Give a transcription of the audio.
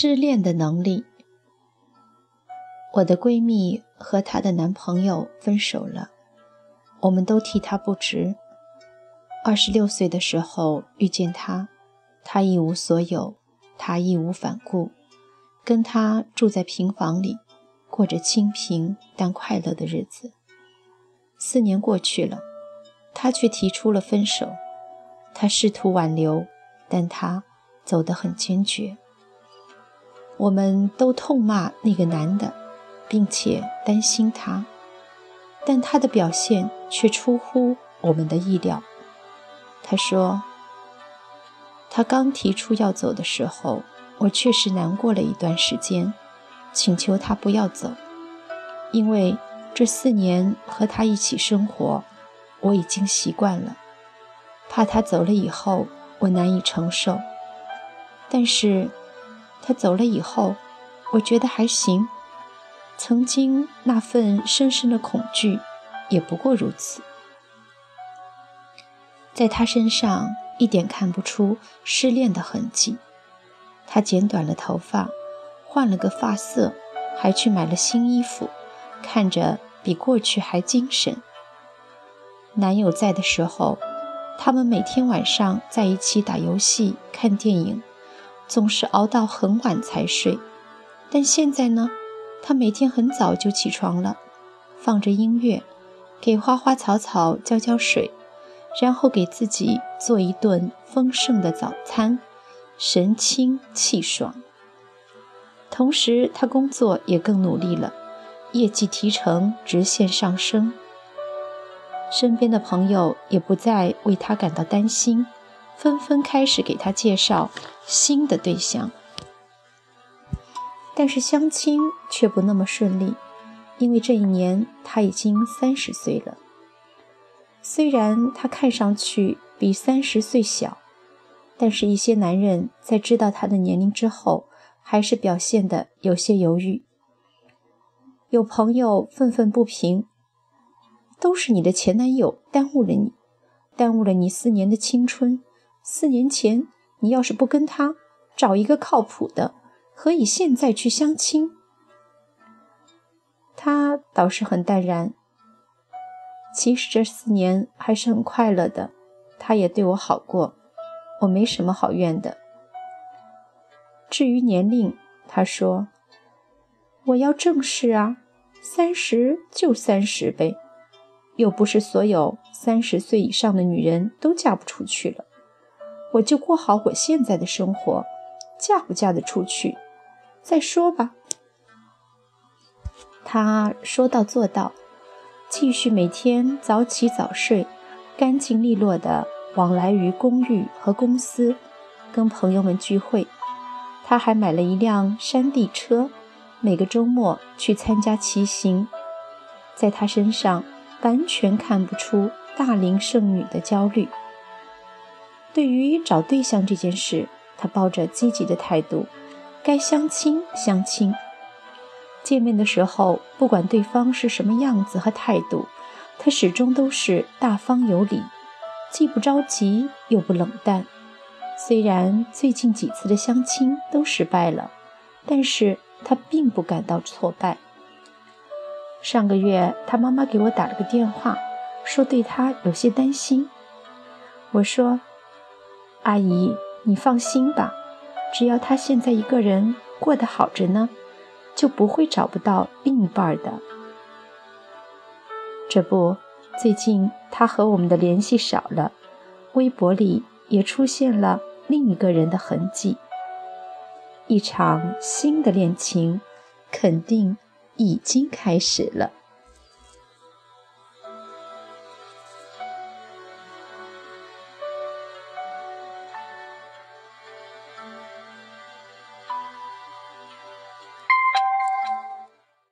失恋的能力。我的闺蜜和她的男朋友分手了，我们都替她不值。二十六岁的时候遇见他，他一无所有，他义无反顾，跟他住在平房里，过着清贫但快乐的日子。四年过去了，他却提出了分手。他试图挽留，但他走得很坚决。我们都痛骂那个男的，并且担心他，但他的表现却出乎我们的意料。他说：“他刚提出要走的时候，我确实难过了一段时间，请求他不要走，因为这四年和他一起生活，我已经习惯了。怕他走了以后，我难以承受。但是，他走了以后，我觉得还行。曾经那份深深的恐惧，也不过如此。”在他身上一点看不出失恋的痕迹。他剪短了头发，换了个发色，还去买了新衣服，看着比过去还精神。男友在的时候，他们每天晚上在一起打游戏、看电影，总是熬到很晚才睡。但现在呢，他每天很早就起床了，放着音乐，给花花草草浇浇水。然后给自己做一顿丰盛的早餐，神清气爽。同时，他工作也更努力了，业绩提成直线上升。身边的朋友也不再为他感到担心，纷纷开始给他介绍新的对象。但是相亲却不那么顺利，因为这一年他已经三十岁了。虽然他看上去比三十岁小，但是一些男人在知道他的年龄之后，还是表现得有些犹豫。有朋友愤愤不平：“都是你的前男友耽误了你，耽误了你四年的青春。四年前你要是不跟他找一个靠谱的，何以现在去相亲？”他倒是很淡然。其实这四年还是很快乐的，他也对我好过，我没什么好怨的。至于年龄，他说：“我要正视啊，三十就三十呗，又不是所有三十岁以上的女人都嫁不出去了。我就过好我现在的生活，嫁不嫁得出去，再说吧。”他说到做到。继续每天早起早睡，干净利落地往来于公寓和公司，跟朋友们聚会。他还买了一辆山地车，每个周末去参加骑行。在他身上完全看不出大龄剩女的焦虑。对于找对象这件事，他抱着积极的态度，该相亲相亲。见面的时候，不管对方是什么样子和态度，他始终都是大方有礼，既不着急又不冷淡。虽然最近几次的相亲都失败了，但是他并不感到挫败。上个月，他妈妈给我打了个电话，说对他有些担心。我说：“阿姨，你放心吧，只要他现在一个人过得好着呢。”就不会找不到另一半的。这不，最近他和我们的联系少了，微博里也出现了另一个人的痕迹。一场新的恋情肯定已经开始了。